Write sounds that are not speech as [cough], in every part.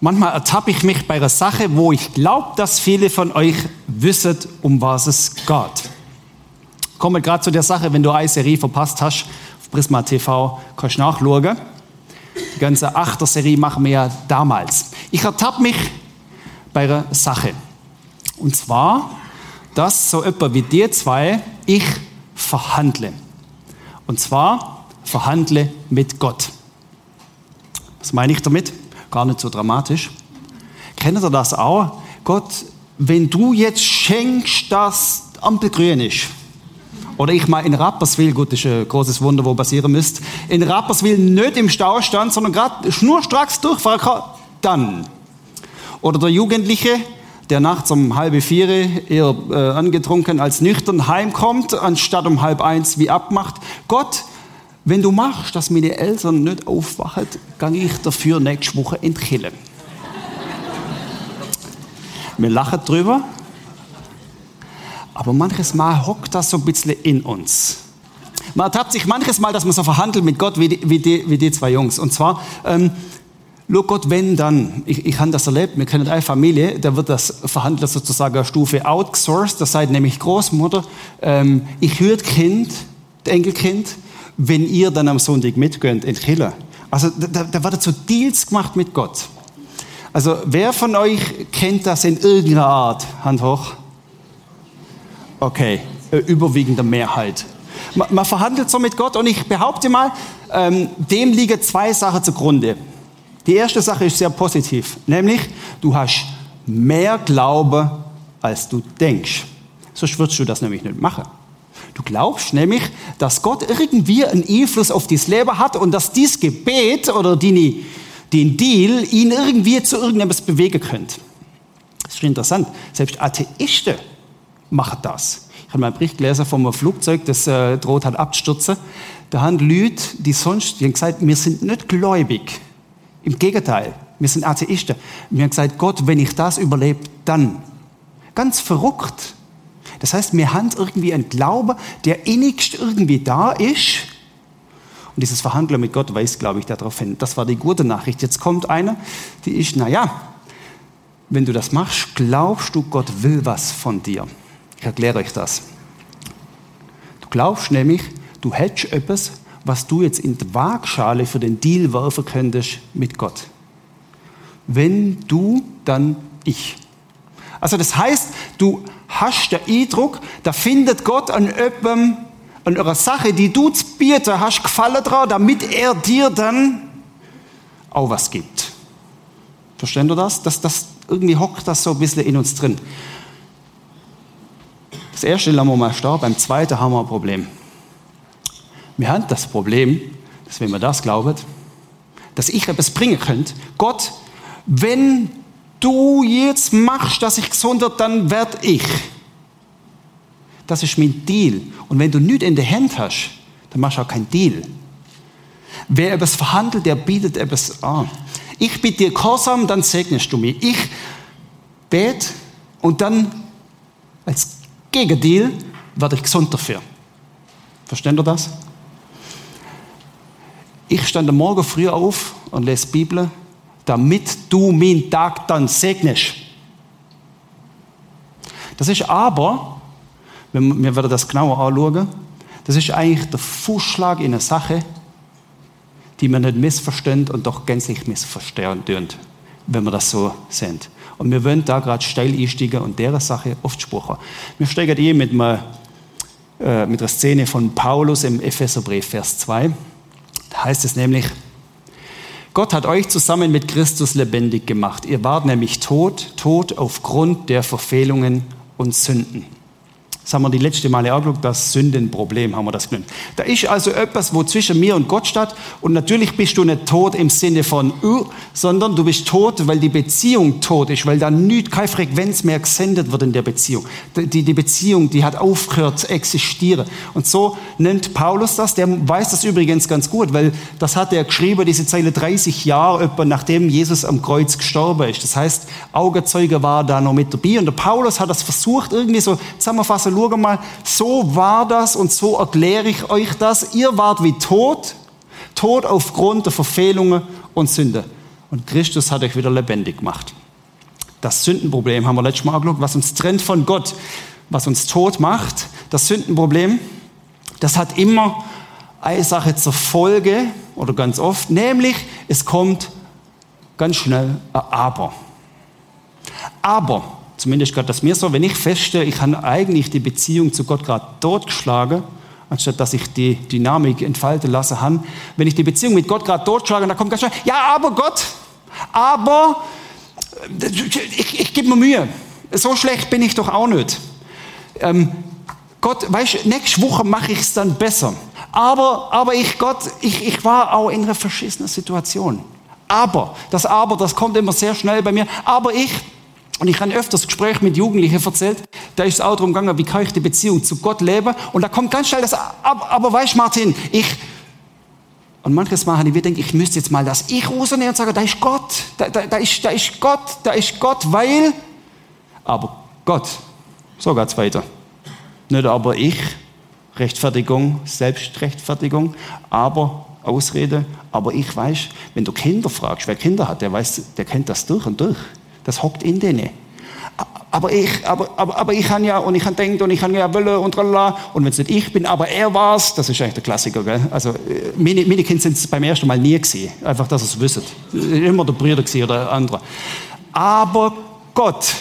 Manchmal ertappe ich mich bei einer Sache, wo ich glaube, dass viele von euch wissen, um was es geht. Komme gerade zu der Sache, wenn du eine Serie verpasst hast, auf Prisma TV kannst du nachschauen. Die ganze Achter-Serie machen wir ja damals. Ich ertappe mich bei einer Sache. Und zwar, dass so etwa wie dir zwei ich verhandle. Und zwar verhandle mit Gott. Was meine ich damit? Gar nicht so dramatisch. Kennt ihr das auch? Gott, wenn du jetzt schenkst, dass Ampel grün ist, oder ich mal in Rapperswil, gut, das ist ein großes Wunder, wo passieren müsste, in Rapperswil nicht im Stau stand, sondern gerade schnurstracks durchfahren kann, dann. Oder der Jugendliche, der nachts um halb vier eher äh, angetrunken als nüchtern heimkommt, anstatt um halb eins wie abmacht. Gott, wenn du machst, dass meine Eltern nicht aufwachen, gehe ich dafür nächste Woche in. Wir lachen drüber, aber manches Mal hockt das so ein bisschen in uns. Man ertappt sich manches Mal, dass man so verhandelt mit Gott wie die, wie die, wie die zwei Jungs. Und zwar, ähm, Schau Gott, wenn dann, ich, ich habe das erlebt, wir kennen eine Familie, da wird das Verhandler sozusagen Stufe outsourced, das seid nämlich Großmutter, ähm, ich höre Kind, Enkelkind, wenn ihr dann am Sonntag mitgönnt in Killer. Also da, da wird so Deals gemacht mit Gott. Also wer von euch kennt das in irgendeiner Art? Hand hoch. Okay, äh, überwiegende Mehrheit. Man, man, verhandelt so mit Gott und ich behaupte mal, ähm, dem liegen zwei Sachen zugrunde. Die erste Sache ist sehr positiv, nämlich du hast mehr Glaube, als du denkst. Sonst würdest du das nämlich nicht machen. Du glaubst nämlich, dass Gott irgendwie einen Einfluss auf dieses Leben hat und dass dieses Gebet oder die, den Deal ihn irgendwie zu irgendetwas bewegen könnte. Das ist interessant. Selbst Atheisten machen das. Ich habe mal einen Bericht gelesen von einem Flugzeug, das äh, droht hat abzustürzen. Da haben Leute, die sonst, die haben gesagt, wir sind nicht gläubig. Im Gegenteil, wir sind Atheisten. Wir haben gesagt, Gott, wenn ich das überlebe, dann. Ganz verrückt. Das heißt, wir haben irgendwie einen Glauben, der innigst irgendwie da ist. Und dieses Verhandeln mit Gott weist, glaube ich, darauf hin. Das war die gute Nachricht. Jetzt kommt eine, die ist, naja, wenn du das machst, glaubst du, Gott will was von dir. Ich erkläre euch das. Du glaubst nämlich, du hättest etwas, was du jetzt in die Waagschale für den Deal werfen könntest mit Gott. Wenn du, dann ich. Also das heißt, du hast den Eindruck, da findet Gott an jemandem, an einer Sache, die du zu bieten hast, gefallen dran, damit er dir dann auch was gibt. Verstehen du das? das, das irgendwie hockt das so ein bisschen in uns drin. Das erste lassen wir mal stehen, beim zweiten haben wir ein Problem. Wir haben das Problem, dass wenn wir das glauben, dass ich etwas bringen könnte, Gott, wenn du jetzt machst, dass ich gesund werde, dann werde ich. Das ist mein Deal. Und wenn du nichts in der Hand hast, dann machst du auch keinen Deal. Wer etwas verhandelt, der bietet etwas an. Ich bitte dir Gehorsam, dann segnest du mich. Ich bete und dann als Gegendeal werde ich gesund dafür. Versteht ihr das? Ich stand am Morgen früh auf und lese Bibel, damit du meinen Tag dann segnest. Das ist aber, wenn wir werden das genauer anschauen, das ist eigentlich der Vorschlag in einer Sache, die man nicht missversteht und doch gänzlich missverstehen dürfen, wenn wir das so sehen. Und wir wollen da gerade steil einsteigen und der Sache oft sprechen. Wir steigen hier mit äh, mit einer Szene von Paulus im Epheserbrief, Vers 2. Da heißt es nämlich, Gott hat euch zusammen mit Christus lebendig gemacht. Ihr wart nämlich tot, tot aufgrund der Verfehlungen und Sünden. Das haben wir die letzte Male auch geschaut, das Sündenproblem haben wir das genannt. Da ist also etwas, wo zwischen mir und Gott steht. Und natürlich bist du nicht tot im Sinne von, uh, sondern du bist tot, weil die Beziehung tot ist, weil da keine Frequenz mehr gesendet wird in der Beziehung. Die, die Beziehung, die hat aufgehört zu existieren. Und so nennt Paulus das, der weiß das übrigens ganz gut, weil das hat er geschrieben, diese Zeile 30 Jahre etwa nachdem Jesus am Kreuz gestorben ist. Das heißt, Augenzeuge war da noch mit dabei. Und der Paulus hat das versucht, irgendwie so zusammenfassen, schau mal, so war das und so erkläre ich euch das. Ihr wart wie tot, tot aufgrund der Verfehlungen und Sünde. und Christus hat euch wieder lebendig gemacht. Das Sündenproblem haben wir letztes Mal angeschaut, was uns trennt von Gott, was uns tot macht. Das Sündenproblem, das hat immer eine Sache zur Folge oder ganz oft, nämlich es kommt ganz schnell ein Aber. Aber, zumindest gerade das mir so, wenn ich feststelle, ich habe eigentlich die Beziehung zu Gott gerade totgeschlagen, anstatt dass ich die Dynamik entfalten lasse, habe, wenn ich die Beziehung mit Gott gerade totschlage, dann kommt ganz schnell, ja, aber Gott, aber ich, ich gebe mir Mühe. So schlecht bin ich doch auch nicht. Ähm, Gott, weißt du, nächste Woche mache ich es dann besser. Aber, aber ich, Gott, ich, ich war auch in einer verschissenen Situation. Aber, das Aber, das kommt immer sehr schnell bei mir. Aber ich, und ich habe öfters Gespräch mit Jugendlichen erzählt, da ist es auch darum gegangen, wie kann ich die Beziehung zu Gott leben. Und da kommt ganz schnell das Aber, aber weißt Martin, ich, und manches Mal habe ich denke, ich müsste jetzt mal das Ich rausnehmen und sagen, da ist Gott, da, da, da, ist, da ist Gott, da ist Gott, weil, aber Gott, so geht es weiter. Nicht aber ich, Rechtfertigung, Selbstrechtfertigung, aber Ausrede, aber ich weiß, wenn du Kinder fragst, wer Kinder hat, der weiß, der kennt das durch und durch. Das hockt in denen. Aber ich, aber, aber, aber ich kann ja, und ich kann denken, und ich kann ja wollen und tralala. Und wenn es nicht ich bin, aber er war's, das ist eigentlich der Klassiker, gell? Also, äh, meine, meine Kinder sind es beim ersten Mal nie gesehen. Einfach, dass ihr es wisst. Immer der Bruder oder andere. Aber Gott,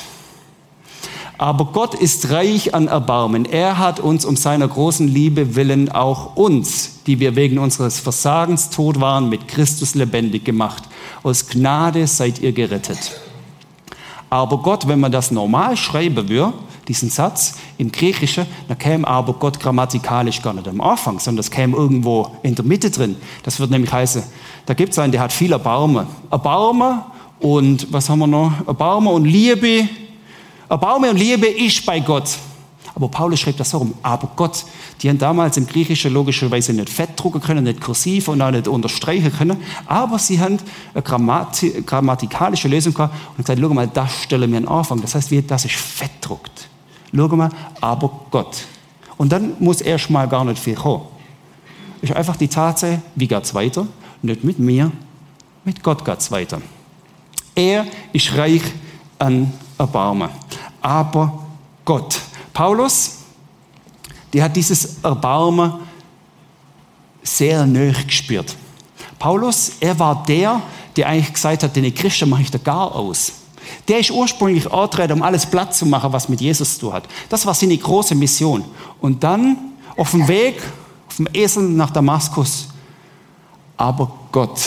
aber Gott ist reich an Erbarmen. Er hat uns um seiner großen Liebe willen auch uns, die wir wegen unseres Versagens tot waren, mit Christus lebendig gemacht. Aus Gnade seid ihr gerettet. Aber Gott, wenn man das normal schreiben würde, diesen Satz im Griechischen, dann käme aber Gott grammatikalisch gar nicht am Anfang, sondern das käme irgendwo in der Mitte drin. Das würde nämlich heißen, da gibt es einen, der hat viel Erbarmen. Erbarmen und was haben wir noch? Erbarmen und Liebe. Erbarmen und Liebe ist bei Gott. Aber Paulus schreibt das so rum. Aber Gott, die haben damals im Griechischen logischerweise nicht fett drucken können, nicht kursiv und auch nicht unterstreichen können. Aber sie haben eine Grammati grammatikalische Lösung gehabt und gesagt, schau mal, das stellen wir an Anfang. Das heißt, wie das ist fett druckt. Schau mal, aber Gott. Und dann muss erst mal gar nicht viel kommen. Ist einfach die Tatsache, wie geht es weiter? Nicht mit mir, mit Gott geht es weiter. Er ist reich an Erbarmen. Aber Gott. Paulus, der hat dieses Erbarmen sehr nöch gespürt. Paulus, er war der, der eigentlich gesagt hat, den Christen mache ich da gar aus. Der ist ursprünglich angetreten, um alles platt zu machen, was mit Jesus zu tun hat. Das war seine große Mission. Und dann auf dem Weg, auf dem Esel nach Damaskus, aber Gott,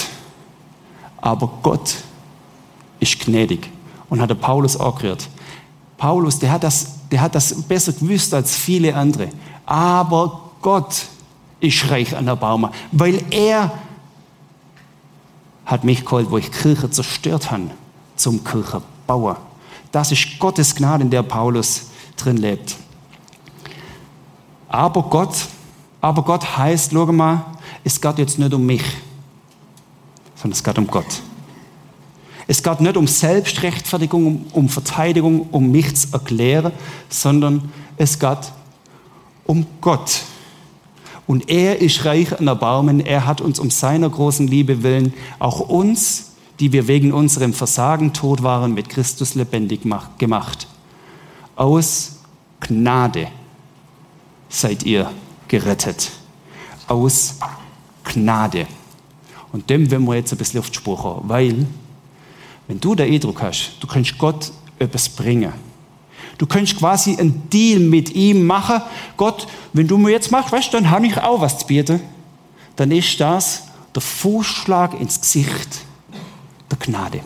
aber Gott ist gnädig und hat Paulus angerührt. Paulus, der hat, das, der hat das besser gewusst als viele andere. Aber Gott ist reich an Erbarmen, weil er hat mich geholt, wo ich Kirche zerstört habe, zum Kirchenbauer. Das ist Gottes Gnade, in der Paulus drin lebt. Aber Gott, aber Gott heißt, schau mal, es geht jetzt nicht um mich, sondern es geht um Gott. Es geht nicht um Selbstrechtfertigung, um, um Verteidigung, um mich zu erklären, sondern es geht um Gott. Und er ist reich an Erbarmen. Er hat uns um seiner großen Liebe willen, auch uns, die wir wegen unserem Versagen tot waren, mit Christus lebendig gemacht. Aus Gnade seid ihr gerettet. Aus Gnade. Und dem werden wir jetzt ein bisschen auf die Spur weil wenn du den Eindruck hast, du kannst Gott etwas bringen. Du kannst quasi einen Deal mit ihm machen. Gott, wenn du mir jetzt machst, weißt, dann habe ich auch was zu bieten. Dann ist das der Fußschlag ins Gesicht der Gnade.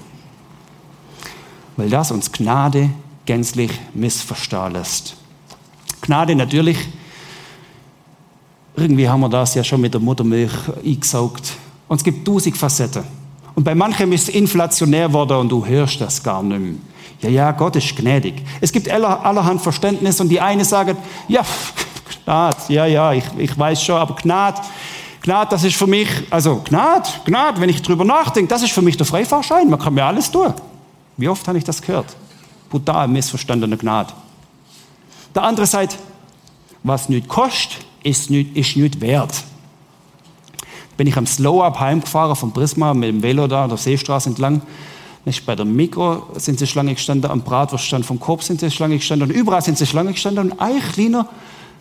Weil das uns Gnade gänzlich missverstehen lässt. Gnade natürlich, irgendwie haben wir das ja schon mit der Muttermilch eingesaugt. Und es gibt tausend Facetten. Und bei manchem ist es inflationär worden und du hörst das gar nicht mehr. Ja, ja, Gott ist gnädig. Es gibt aller, allerhand Verständnis und die eine sagen, ja, Gnad, ja, ja, ich, ich weiß schon, aber Gnad, Gnad, das ist für mich, also Gnad, Gnad, wenn ich drüber nachdenke, das ist für mich der Freifahrschein, man kann mir alles tun. Wie oft habe ich das gehört? Brutal missverstandene Gnad. Der andere sagt, was nicht kostet, ist nicht, ist nicht wert. Bin ich am Slow-Up heimgefahren vom Prisma mit dem Velo da, der Seestraße entlang. Nicht bei der Mikro sind sie Schlange gestanden, am Bratwurststand vom Korb sind sie Schlange gestanden und überall sind sie Schlange gestanden und ein kleiner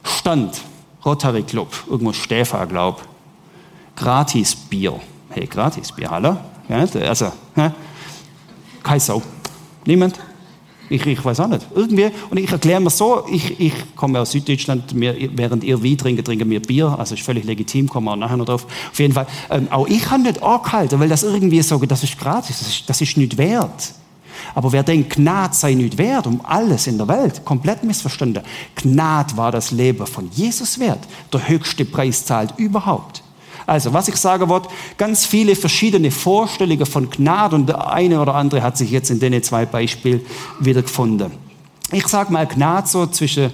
Stand, Rotary Club, irgendwo Stäfer, glaub. Gratis Bier. Hey, gratis Bier, hallo? Ja, also, hä? kein Sau. Niemand? Ich, ich weiß auch nicht. Irgendwie, und ich erkläre mir so, ich, ich komme aus Süddeutschland, mir, während ihr Wein trinkt, trinken wir Bier, also ist völlig legitim, kommen wir nachher noch drauf. Auf jeden Fall, ähm, auch ich kann nicht angehalten, weil das irgendwie so, das ist gratis, das ist, das ist nicht wert. Aber wer denkt, Gnade sei nicht wert, um alles in der Welt, komplett missverstanden. Gnade war das Leben von Jesus wert. Der höchste Preis zahlt überhaupt. Also, was ich sagen wollte, ganz viele verschiedene Vorstellungen von Gnade und der eine oder andere hat sich jetzt in den zwei Beispielen wiedergefunden. Ich sage mal, Gnade so zwischen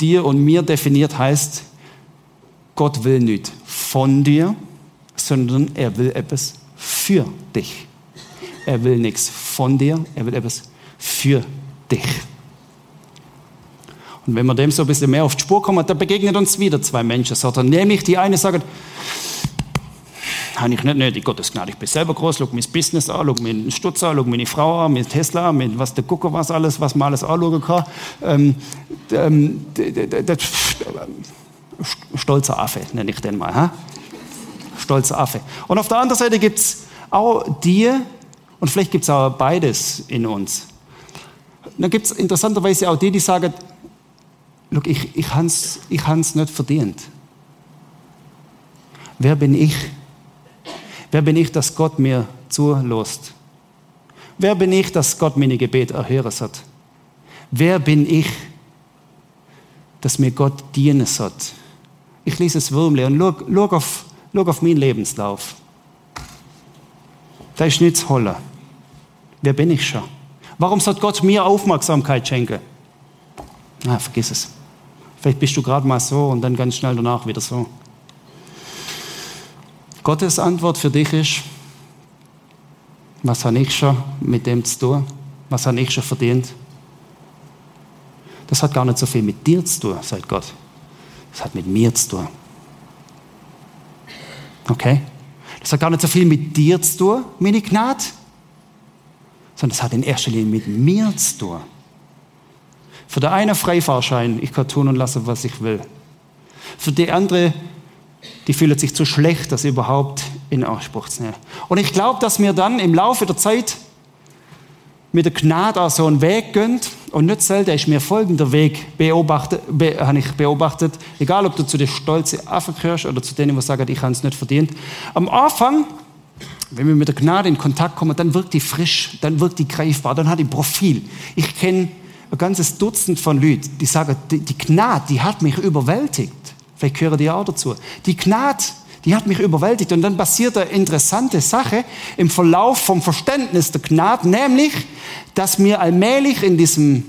dir und mir definiert heißt, Gott will nicht von dir, sondern er will etwas für dich. Er will nichts von dir, er will etwas für dich. Und wenn wir dem so ein bisschen mehr auf die Spur kommen, dann begegnet uns wieder zwei Menschen. Nämlich die eine sagt, habe ich nicht nötig, Gottes Gnade. Ich bin selber groß, schau mein Business an, schau meinen Stutz an, schau meine Frau an, mit Tesla, mit was der Gucker was alles, was man alles anschauen kann. Ähm, ähm, stolzer Affe, nenne ich den mal. Ha? Stolzer Affe. Und auf der anderen Seite gibt es auch dir, und vielleicht gibt es auch beides in uns. dann gibt es interessanterweise auch die, die sagen, ich, ich habe es ich nicht verdient. Wer bin ich, Wer bin ich, dass Gott mir zulässt? Wer bin ich, dass Gott meine Gebet erhören hat? Wer bin ich, dass mir Gott dienen soll? Ich lese es Würmle und schau, auf, schau auf meinen Lebenslauf. Da ist nichts holler. Wer bin ich schon? Warum soll Gott mir Aufmerksamkeit schenken? Na, vergiss es. Vielleicht bist du gerade mal so und dann ganz schnell danach wieder so. Gottes Antwort für dich ist, was habe ich schon mit dem zu tun? Was habe ich schon verdient? Das hat gar nicht so viel mit dir zu tun, sagt Gott. Das hat mit mir zu tun. Okay? Das hat gar nicht so viel mit dir zu tun, meine Gnade, sondern es hat in erster Linie mit mir zu tun. Für den einen Freifahrschein, ich kann tun und lassen, was ich will. Für die andere die fühlen sich zu schlecht, das überhaupt in Anspruch zu nehmen. Und ich glaube, dass mir dann im Laufe der Zeit mit der Gnade auch so einen Weg gönnt. Und nicht selten ist mir folgender Weg beobachtet, be, habe ich beobachtet, egal ob du zu den stolzen Affen gehörst oder zu denen, die sagen, ich habe es nicht verdient. Am Anfang, wenn wir mit der Gnade in Kontakt kommen, dann wirkt die frisch, dann wirkt die greifbar, dann hat die Profil. Ich kenne ein ganzes Dutzend von Leuten, die sagen, die, die Gnade, die hat mich überwältigt. Vielleicht gehören die auch dazu. Die Gnade, die hat mich überwältigt. Und dann passiert eine interessante Sache im Verlauf vom Verständnis der Gnade, nämlich, dass wir allmählich in diesem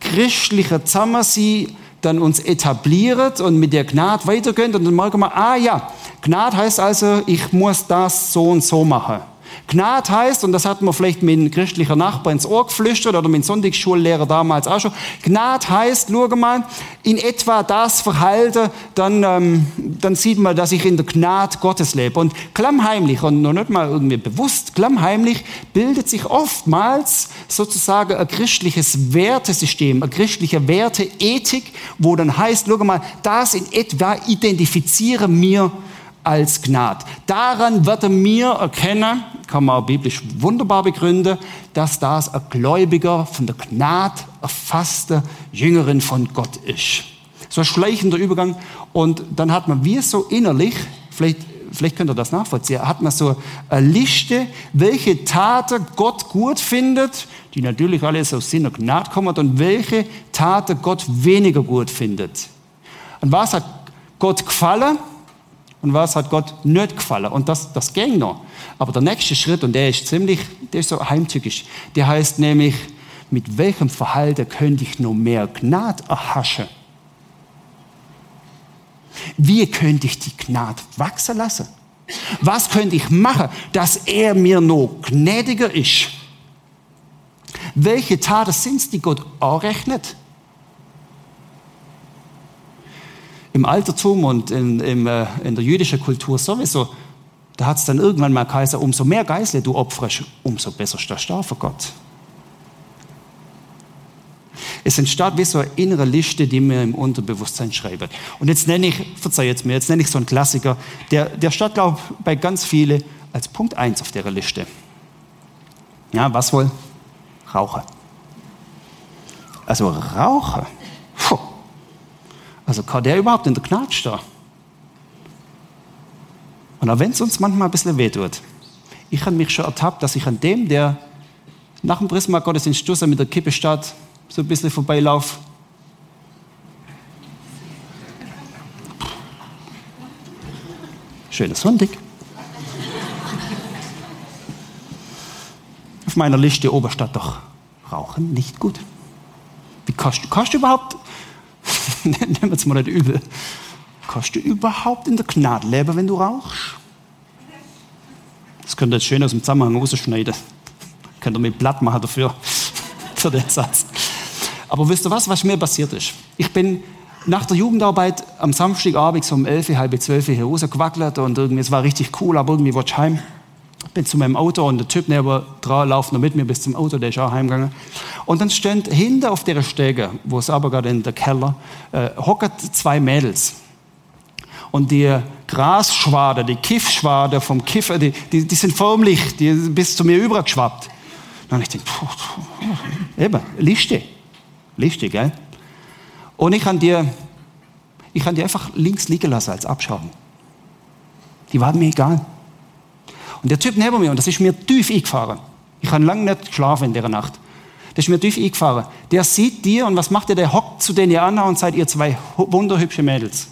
christlichen Zusammensein dann uns etabliert und mit der Gnade weitergehen. Und dann merken wir, ah ja, Gnade heißt also, ich muss das so und so machen. Gnade heißt, und das hat man vielleicht mit einem christlichen Nachbar ins Ohr geflüstert oder dem Sonntagsschullehrer damals auch schon, Gnade heißt, schau mal, in etwa das Verhalten, dann, ähm, dann sieht man, dass ich in der Gnade Gottes lebe. Und klammheimlich, und noch nicht mal irgendwie bewusst, klammheimlich bildet sich oftmals sozusagen ein christliches Wertesystem, eine christliche Werteethik, wo dann heißt, schau mal, das in etwa identifiziere mir als Gnade. Daran wird er mir erkennen, kann man auch biblisch wunderbar begründen, dass das ein Gläubiger von der Gnade erfasste Jüngerin von Gott ist. So ein schleichender Übergang. Und dann hat man wie so innerlich, vielleicht, vielleicht könnt ihr das nachvollziehen, hat man so eine Liste, welche Taten Gott gut findet, die natürlich alles aus Sinn und Gnade kommen, und welche Taten Gott weniger gut findet. Und was hat Gott gefallen? Und was hat Gott nicht gefallen. Und das, das ging noch. Aber der nächste Schritt, und der ist ziemlich, der ist so heimtückisch, der heißt nämlich, mit welchem Verhalten könnte ich noch mehr Gnade erhaschen? Wie könnte ich die Gnade wachsen lassen? Was könnte ich machen, dass er mir noch gnädiger ist? Welche Taten sind es, die Gott anrechnet? Im Altertum und in, in, äh, in der jüdischen Kultur sowieso da hat es dann irgendwann mal Kaiser, umso mehr Geisle du opferst, umso besser stehst du für Gott. Es entsteht wie so eine innere Liste, die mir im Unterbewusstsein schreibt. Und jetzt nenne ich, verzeih jetzt mir, jetzt nenne ich so einen Klassiker, der, der steht, glaube ich, bei ganz vielen als Punkt 1 auf der Liste. Ja, was wohl? Rauchen. Also Rauchen. Puh. Also kann der überhaupt in der Gnade stehen? Und auch wenn es uns manchmal ein bisschen wehtut, ich habe mich schon ertappt, dass ich an dem, der nach dem Prisma Gottesdienst mit der Kippe steht, so ein bisschen vorbeilaufe. Schöner Sonntag. Auf meiner Liste Oberstadt doch Rauchen nicht gut. Wie kannst kannst du überhaupt, [laughs] nehmen wir es mal nicht übel, kannst du überhaupt in der Gnade leben, wenn du rauchst? Das könnte jetzt schön aus dem Zusammenhang rausschneiden. Könnt ihr mir platt machen dafür, [laughs] für den Satz. Aber wisst ihr was, was mir passiert ist? Ich bin nach der Jugendarbeit am Samstagabend so um 11, halb 12 hier rausgewackelt und irgendwie, es war richtig cool, aber irgendwie wollte ich heim. Bin zu meinem Auto und der Typ neben dran läuft noch mit mir bis zum Auto, der ist auch heimgegangen. Und dann stand hinter auf der Stege, wo es aber gerade in der Keller, äh, hockert zwei Mädels. Und die Grasschwade, die Kiffschwade vom Kiffer, die, die, die sind förmlich, die bis zu mir übergeschwappt. Dann ich denke, eben, Liste. Liste, gell? Und ich kann dir, ich kann dir einfach links liegen lassen als Abschauen. Die waren mir egal. Und der Typ neben mir, und das ist mir tief eingefahren. Ich habe lange nicht geschlafen in der Nacht. Das ist mir tief eingefahren. Der sieht dir und was macht er? Der hockt zu denen an und seid ihr zwei wunderhübsche Mädels.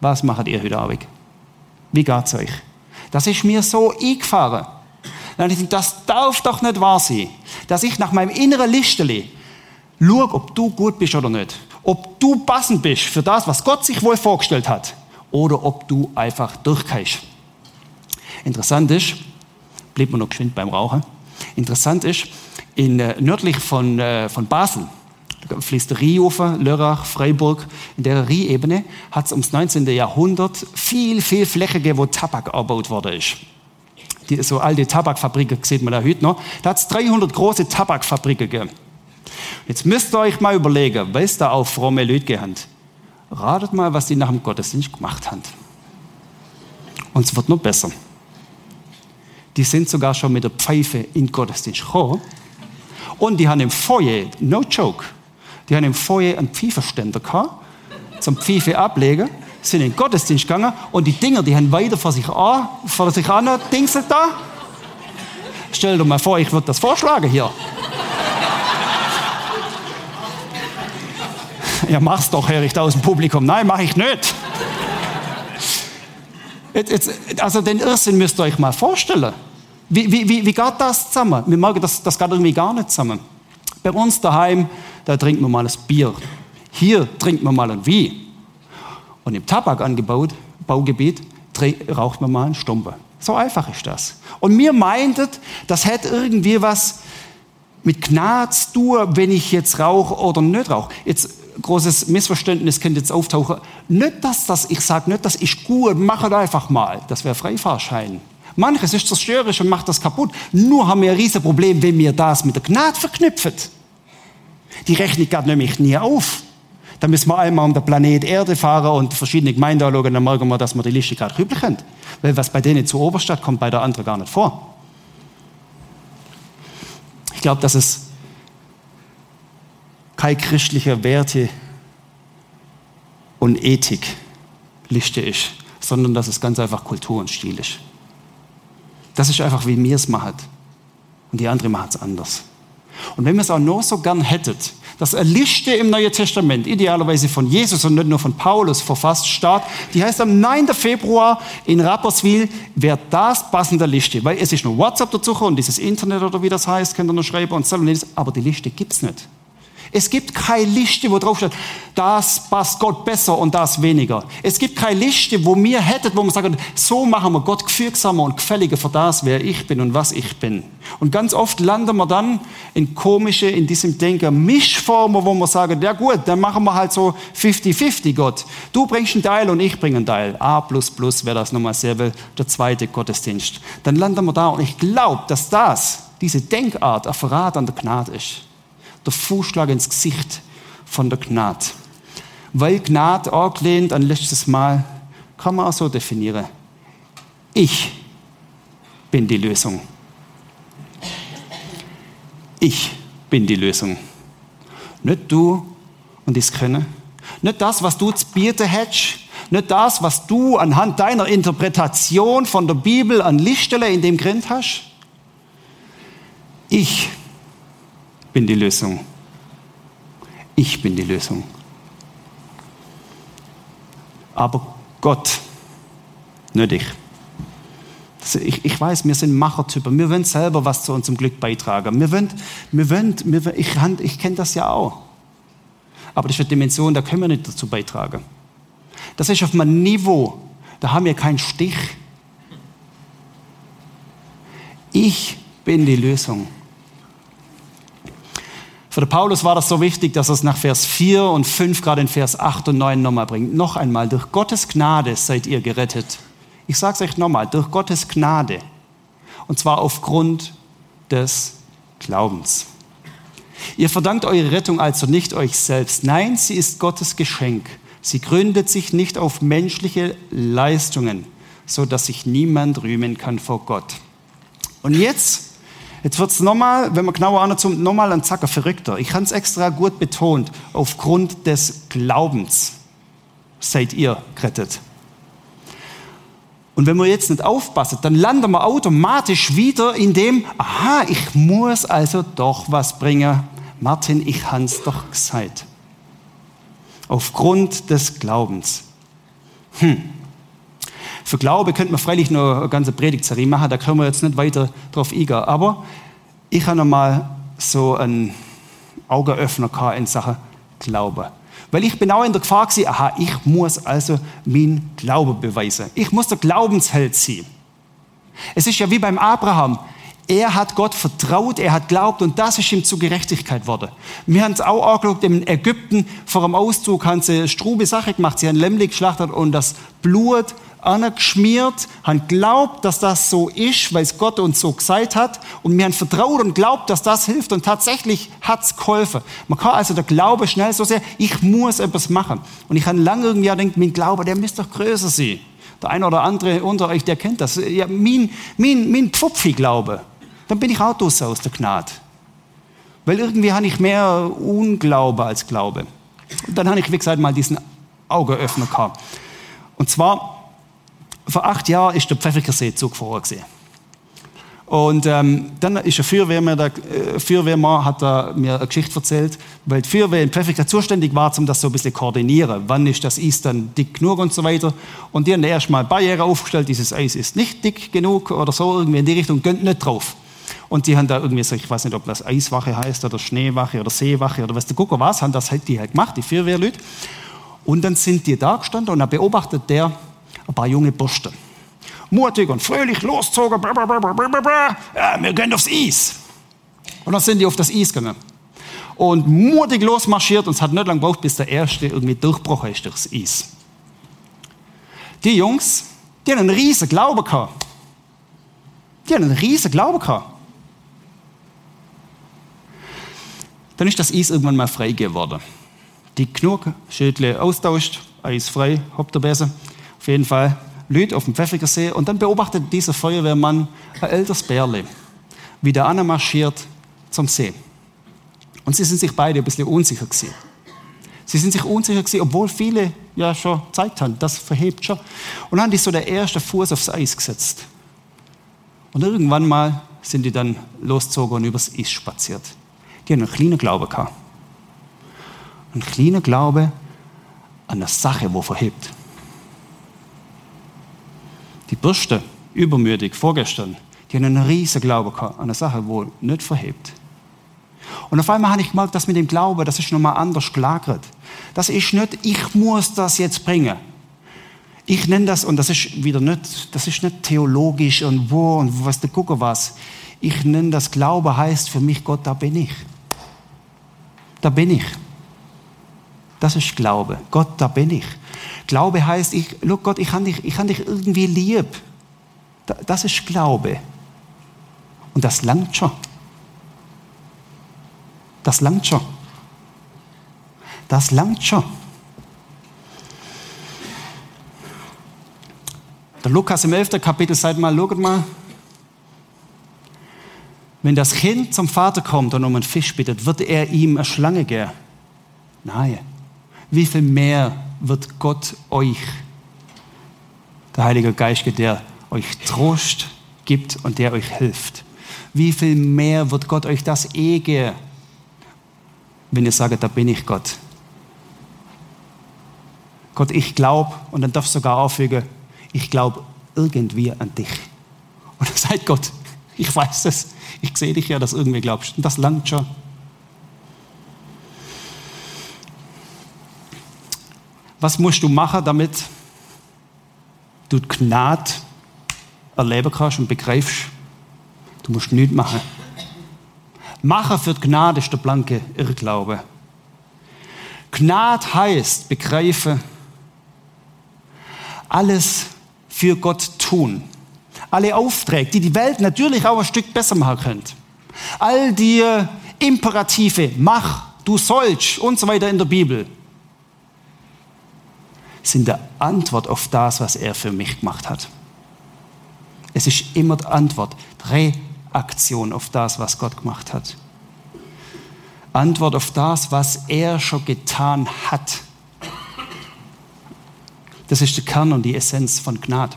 Was macht ihr heute Abend? Wie geht's euch? Das ist mir so eingefahren. Dann ich, das darf doch nicht wahr sein, dass ich nach meinem inneren Listeli Schau, ob du gut bist oder nicht. Ob du passend bist für das, was Gott sich wohl vorgestellt hat. Oder ob du einfach durchkeißt. Interessant ist, bleibt man noch geschwind beim Rauchen. Interessant ist, in, äh, nördlich von, äh, von Basel, fließt der Rheinufer, Lörrach, Freiburg. In der Rheinebene hat es ums 19. Jahrhundert viel, viel Fläche gegeben, wo Tabak erbaut worden ist. Die, so alte Tabakfabriken sieht man da heute noch. Da hat es 300 große Tabakfabriken gegeben. Jetzt müsst ihr euch mal überlegen, es da auch fromme Leute gehabt. Ratet mal, was die nach dem Gottesdienst gemacht haben. Und es wird noch besser. Die sind sogar schon mit der Pfeife in den Gottesdienst gekommen. Und die haben im Feuer, no joke, die haben im Feuer einen Pfeifenständer gehabt, zum Pfeife ablegen, sind in den Gottesdienst gegangen und die Dinger, die haben weiter vor sich an, vor sich an, dingselt da. Stell dir mal vor, ich würde das vorschlagen hier. [laughs] ja, mach's doch, Herr, ich aus dem Publikum. Nein, mach ich nicht. Jetzt, jetzt, also den Irrsinn müsst ihr euch mal vorstellen. Wie, wie, wie, wie geht das zusammen? Wir merken, das, das geht irgendwie gar nicht zusammen. Bei uns daheim, da trinkt man mal das Bier. Hier trinkt man mal ein Wein. Und im Tabakangebot, Baugebiet, raucht man mal einen Stumpe. So einfach ist das. Und mir meintet, das hätte irgendwie was mit Gnade zu tun, wenn ich jetzt rauche oder nicht rauche. Jetzt großes Missverständnis könnte jetzt auftauchen. Nicht, dass das, ich sage nicht, das ist gut, mach es einfach mal. Das wäre Freifahrschein. Manches ist zerstörerisch und macht das kaputt. Nur haben wir ein riesen Problem, wenn wir das mit der Gnade verknüpfen. Die Rechnung geht nämlich nie auf. Da müssen wir einmal um den Planet Erde fahren und verschiedene Gemeinden anschauen, dann merken wir, dass wir die Liste gerade rüber können. Weil was bei denen zur Oberstadt kommt, bei der anderen gar nicht vor. Ich glaube, dass es keine christliche Werte und Ethikliste ist, sondern dass es ganz einfach Kultur und Stil ist. Das ist einfach, wie wir es machen. Und die anderen machen es anders. Und wenn wir es auch nur so gern hättet, dass eine Liste im Neuen Testament, idealerweise von Jesus und nicht nur von Paulus verfasst steht, die heißt am 9. Februar in Rapperswil, wäre das passende Liste. Weil es ist nur WhatsApp dazu und dieses Internet oder wie das heißt, könnt ihr noch schreiben und so, aber die Liste gibt es nicht. Es gibt keine Liste, wo drauf steht, das passt Gott besser und das weniger. Es gibt keine Liste, wo wir hätten, wo man sagen, so machen wir Gott gefügsamer und gefälliger für das, wer ich bin und was ich bin. Und ganz oft landen wir dann in komische, in diesem Denken Mischformen, wo wir sagen, ja gut, dann machen wir halt so 50-50 Gott. Du bringst einen Teil und ich bringe einen Teil. A plus plus wäre das nochmal sehr will, der zweite Gottesdienst. Dann landen wir da und ich glaube, dass das, diese Denkart, ein Verrat an der Gnade ist der Fußschlag ins Gesicht von der Gnade. Weil Gnade angelehnt an letztes Mal, kann man auch so definieren. Ich bin die Lösung. Ich bin die Lösung. Nicht du und das Können. Nicht das, was du zu bieten hättest. Nicht das, was du anhand deiner Interpretation von der Bibel an Lichtstelle in dem Grind hast. Ich bin die Lösung. Ich bin die Lösung. Aber Gott, nicht ich. Ich, ich weiß, wir sind Machertypen. Wir wollen selber was zu unserem Glück beitragen. Wir wollen, wir wollen, wir, ich, ich kenne das ja auch. Aber das ist eine Dimension, da können wir nicht dazu beitragen. Das ist auf einem Niveau, da haben wir keinen Stich. Ich bin die Lösung. Für Paulus war das so wichtig, dass er es nach Vers 4 und 5 gerade in Vers 8 und 9 nochmal bringt. Noch einmal, durch Gottes Gnade seid ihr gerettet. Ich sage es euch nochmal, durch Gottes Gnade. Und zwar aufgrund des Glaubens. Ihr verdankt eure Rettung also nicht euch selbst. Nein, sie ist Gottes Geschenk. Sie gründet sich nicht auf menschliche Leistungen, so dass sich niemand rühmen kann vor Gott. Und jetzt Jetzt wird es nochmal, wenn man genauer anzoomt, nochmal ein Zacker verrückter. Ich habe es extra gut betont. Aufgrund des Glaubens seid ihr gerettet. Und wenn wir jetzt nicht aufpassen, dann landen wir automatisch wieder in dem, aha, ich muss also doch was bringen. Martin, ich habe es doch gesagt. Aufgrund des Glaubens. Hm. Für Glaube könnte man freilich noch eine ganze Predigtserie machen, da können wir jetzt nicht weiter drauf eingehen. Aber ich habe noch mal so einen Augenöffner in Sachen Glaube. Weil ich auch in der Gefahr gewesen, aha, ich muss also mein Glaube beweisen. Ich muss der Glaubensheld sein. Es ist ja wie beim Abraham. Er hat Gott vertraut, er hat glaubt und das ist ihm zu Gerechtigkeit geworden. Wir haben es auch angeschaut, in Ägypten vor dem Auszug haben sie strube Sache gemacht. Sie haben Lämmli geschlachtet und das Blut angeschmiert, haben glaubt, dass das so ist, weil es Gott uns so gesagt hat. Und wir haben vertraut und glaubt, dass das hilft. Und tatsächlich hat es geholfen. Man kann also der Glaube schnell so sehr, ich muss etwas machen. Und ich habe lange irgendwie gedacht, mein Glaube, der müsste doch größer sein. Der eine oder andere unter euch, der kennt das. Ja, mein, mein, mein Pfupfi-Glaube. Dann bin ich auch aus der Gnade. Weil irgendwie habe ich mehr Unglaube als Glaube. Und dann habe ich, wie gesagt, mal diesen Augeöffner gehabt. Und zwar, vor acht Jahren ist der Pfäffiker zugefroren gewesen. Und ähm, dann ist ein Feuerwehrmann, der äh, Feuerwehrmann hat er mir eine Geschichte erzählt, weil die Feuerwehr in Pfäffiker zuständig war, um das so ein bisschen koordinieren. Wann ist das Eis dann dick genug und so weiter. Und die haben erstmal Barriere aufgestellt, dieses Eis ist nicht dick genug oder so, irgendwie in die Richtung, gönnt nicht drauf. Und die haben da irgendwie so, ich weiß nicht, ob das Eiswache heißt oder Schneewache oder Seewache oder was der Gucker was, haben das halt die halt gemacht, die Feuerwehrleute. Und dann sind die da gestanden und dann beobachtet der, ein paar junge Burschen. Mutig und fröhlich loszogen. Ja, wir gehen aufs Eis. Und dann sind die auf das Eis gegangen. Und mutig losmarschiert und es hat nicht lange gebraucht, bis der erste irgendwie durchbrochen ist durchs Eis. Die Jungs, die haben einen riesen Glauben gehabt. Die haben einen riesen Glauben gehabt. Dann ist das Eis irgendwann mal frei geworden. Die Knurrschädle austauscht, Eis frei, habt ihr besser jeden Fall Leute auf dem Pfeffiger See und dann beobachtet dieser Feuerwehrmann ein älteres Bärle, wie der Anna marschiert zum See. Und sie sind sich beide ein bisschen unsicher gewesen. Sie sind sich unsicher gewesen, obwohl viele ja schon Zeit haben, das verhebt schon. Und dann haben die so der erste Fuß aufs Eis gesetzt. Und irgendwann mal sind die dann losgezogen und übers Eis spaziert. Die haben einen kleinen Glaube gehabt. Ein kleiner Glaube an eine Sache, wo verhebt. Die Bürste, übermütig, vorgestern, die haben einen riesen Glauben an eine Sache, die nicht verhebt. Und auf einmal habe ich gemerkt, dass mit dem Glauben, das ist nochmal anders gelagert. Das ist nicht, ich muss das jetzt bringen. Ich nenne das, und das ist wieder nicht, das ist nicht theologisch und wo und was der Gucker was. Ich nenne das Glaube heißt für mich, Gott, da bin ich. Da bin ich. Das ist Glaube. Gott, da bin ich. Glaube heißt, ich, look Gott, ich habe dich, ich dich irgendwie lieb. Das ist Glaube. Und das langt schon. Das langt schon. Das langt schon. Der Lukas im 11. Kapitel sagt mal, schaut mal, wenn das Kind zum Vater kommt und um einen Fisch bittet, wird er ihm eine Schlange geben? Nein. Wie viel mehr wird Gott euch, der Heilige Geist, der euch Trost gibt und der euch hilft? Wie viel mehr wird Gott euch das geben, wenn ihr sagt, da bin ich Gott? Gott, ich glaube, und dann darf sogar auffügen, ich glaube irgendwie an dich. Und dann sagt Gott, [laughs] ich weiß es, ich sehe dich ja, dass du irgendwie glaubst. Und das langt schon. Was musst du machen, damit du die Gnade erleben kannst und begreifst? Du musst nichts machen. Machen für die Gnade ist der blanke Irrglaube. Gnade heißt begreifen, alles für Gott tun. Alle Aufträge, die die Welt natürlich auch ein Stück besser machen könnte. All die Imperative, mach, du sollst und so weiter in der Bibel, sind der Antwort auf das, was er für mich gemacht hat. Es ist immer die Antwort, die Reaktion auf das, was Gott gemacht hat. Antwort auf das, was er schon getan hat. Das ist der Kern und die Essenz von Gnade.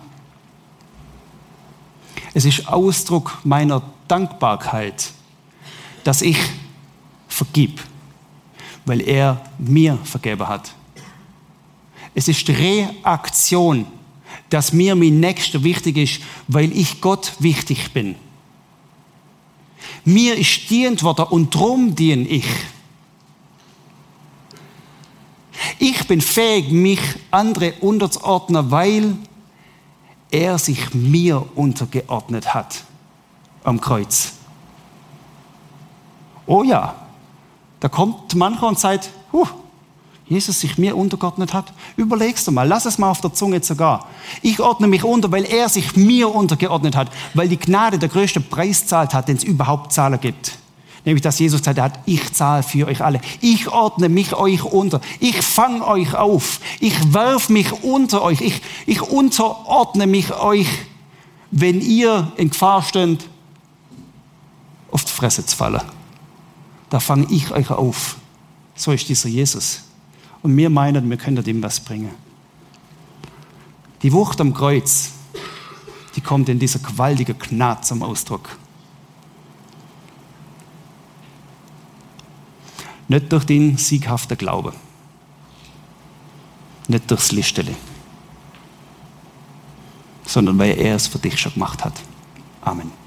Es ist Ausdruck meiner Dankbarkeit, dass ich vergib, weil er mir vergeben hat. Es ist Reaktion, dass mir mein Nächster wichtig ist, weil ich Gott wichtig bin. Mir ist dient worden und drum diene ich. Ich bin fähig, mich andere unterzuordnen, weil er sich mir untergeordnet hat am Kreuz. Oh ja, da kommt mancher und sagt, huh, Jesus sich mir untergeordnet hat. Überlegst du mal, lass es mal auf der Zunge sogar. Ich ordne mich unter, weil er sich mir untergeordnet hat, weil die Gnade der größte Preis zahlt hat, den es überhaupt Zahler gibt. Nämlich, dass Jesus sagt, er hat, ich zahle für euch alle. Ich ordne mich euch unter. Ich fange euch auf. Ich werf mich unter euch. Ich, ich unterordne mich euch, wenn ihr in Gefahr steht, auf die Fresse zu fallen. Da fange ich euch auf. So ist dieser Jesus. Und wir meinen, wir können ihm was bringen. Die Wucht am Kreuz, die kommt in dieser gewaltigen Gnade zum Ausdruck. Nicht durch den sieghaften Glauben. Nicht durchs Listele. Sondern weil er es für dich schon gemacht hat. Amen.